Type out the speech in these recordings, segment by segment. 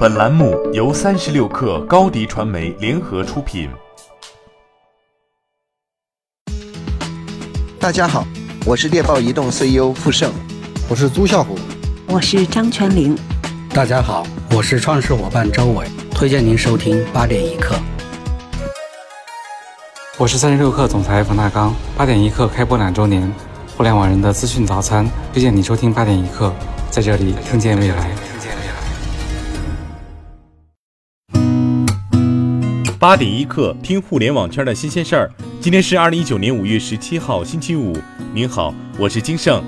本栏目由三十六氪高低传媒联合出品。大家好，我是猎豹移动 CEO 傅盛，我是朱啸虎，我是张泉灵。大家好，我是创始伙伴周伟，推荐您收听八点一刻。我是三十六氪总裁冯大刚，八点一刻开播两周年，互联网人的资讯早餐，推荐你收听八点一刻，在这里听见未来。八点一刻，听互联网圈的新鲜事儿。今天是二零一九年五月十七号，星期五。您好，我是金盛。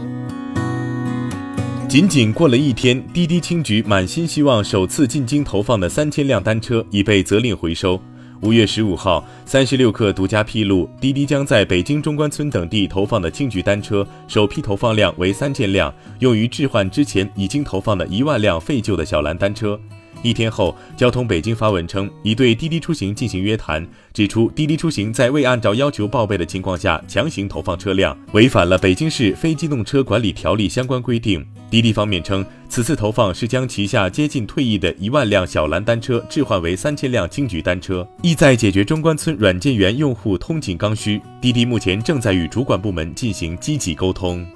仅仅过了一天，滴滴青桔满心希望首次进京投放的三千辆单车已被责令回收。五月十五号，三十六氪独家披露，滴滴将在北京中关村等地投放的青桔单车首批投放量为三千辆，用于置换之前已经投放的一万辆废旧的小蓝单车。一天后，交通北京发文称，已对滴滴出行进行约谈，指出滴滴出行在未按照要求报备的情况下强行投放车辆，违反了北京市非机动车管理条例相关规定。滴滴方面称，此次投放是将旗下接近退役的一万辆小蓝单车置换为三千辆青桔单车，意在解决中关村软件园用户通勤刚需。滴滴目前正在与主管部门进行积极沟通。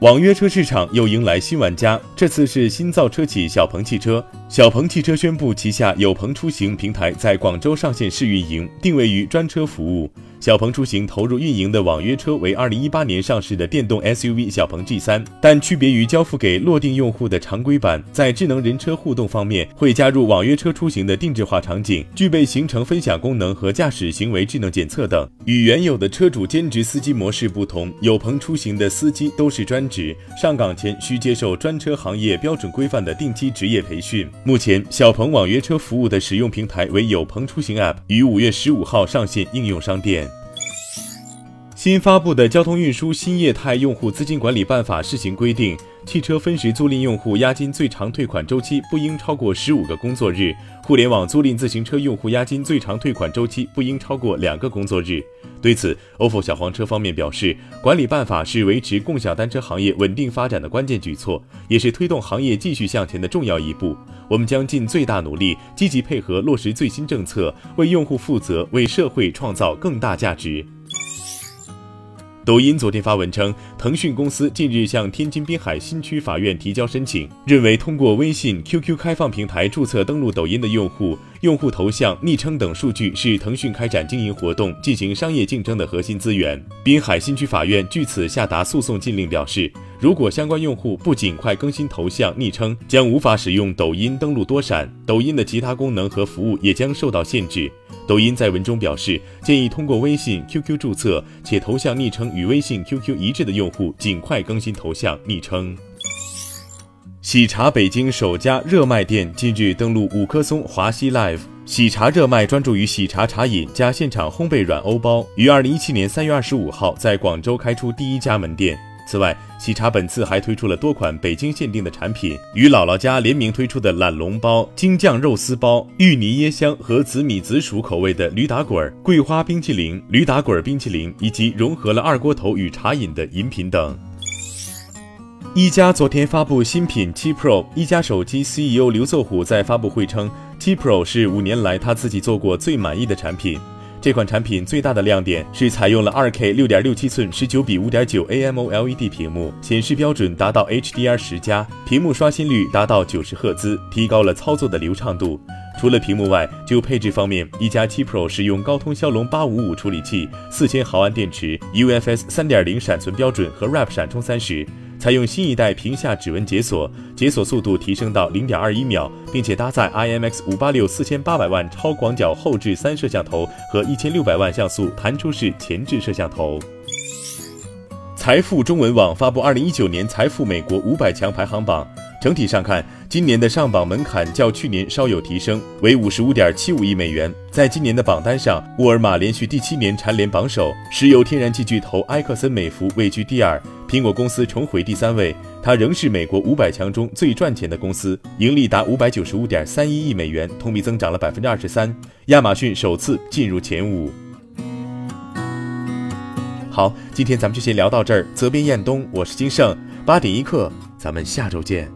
网约车市场又迎来新玩家，这次是新造车企小鹏汽车。小鹏汽车宣布，旗下有鹏出行平台在广州上线试运营，定位于专车服务。小鹏出行投入运营的网约车为二零一八年上市的电动 SUV 小鹏 G 三，但区别于交付给落定用户的常规版，在智能人车互动方面会加入网约车出行的定制化场景，具备行程分享功能和驾驶行为智能检测等。与原有的车主兼职司机模式不同，有朋出行的司机都是专职，上岗前需接受专车行业标准规范的定期职业培训。目前，小鹏网约车服务的使用平台为有朋出行 App，于五月十五号上线应用商店。新发布的《交通运输新业态用户资金管理办法》试行规定，汽车分时租赁用户押金最长退款周期不应超过十五个工作日；互联网租赁自行车用户押金最长退款周期不应超过两个工作日。对此，ofo 小黄车方面表示，管理办法是维持共享单车行业稳定发展的关键举措，也是推动行业继续向前的重要一步。我们将尽最大努力，积极配合落实最新政策，为用户负责，为社会创造更大价值。抖音昨天发文称，腾讯公司近日向天津滨海新区法院提交申请，认为通过微信、QQ 开放平台注册登录抖音的用户，用户头像、昵称等数据是腾讯开展经营活动、进行商业竞争的核心资源。滨海新区法院据此下达诉讼禁令，表示，如果相关用户不尽快更新头像、昵称，将无法使用抖音登录多闪，抖音的其他功能和服务也将受到限制。抖音在文中表示，建议通过微信、QQ 注册且头像、昵称与微信、QQ 一致的用户，尽快更新头像、昵称。喜茶北京首家热卖店近日登陆五棵松华西 Live。喜茶热卖专注于喜茶茶饮加现场烘焙软欧包，于二零一七年三月二十五号在广州开出第一家门店。此外，喜茶本次还推出了多款北京限定的产品，与姥姥家联名推出的懒龙包、京酱肉丝包、芋泥椰香和紫米紫薯口味的驴打滚、桂花冰淇淋、驴打滚冰淇淋，以及融合了二锅头与茶饮的饮品等。一加昨天发布新品七 Pro，一加手机 CEO 刘作虎在发布会称，七 Pro 是五年来他自己做过最满意的产品。这款产品最大的亮点是采用了 2K 6.67寸19比5.9 AMOLED 屏幕，显示标准达到 HDR 十加，屏幕刷新率达到90赫兹，提高了操作的流畅度。除了屏幕外，就配置方面，一加7 Pro 使用高通骁龙855处理器，4000毫安电池，UFS 3.0闪存标准和 RAP 闪充30。采用新一代屏下指纹解锁，解锁速度提升到零点二一秒，并且搭载 IMX 五八六四千八百万超广角后置三摄像头和一千六百万像素弹出式前置摄像头。财富中文网发布二零一九年财富美国五百强排行榜。整体上看，今年的上榜门槛较去年稍有提升，为五十五点七五亿美元。在今年的榜单上，沃尔玛连续第七年蝉联榜首，石油天然气巨头埃克森美孚位居第二，苹果公司重回第三位。它仍是美国五百强中最赚钱的公司，盈利达五百九十五点三一亿美元，同比增长了百分之二十三。亚马逊首次进入前五。好，今天咱们就先聊到这儿。责编：彦东，我是金盛，八点一刻，咱们下周见。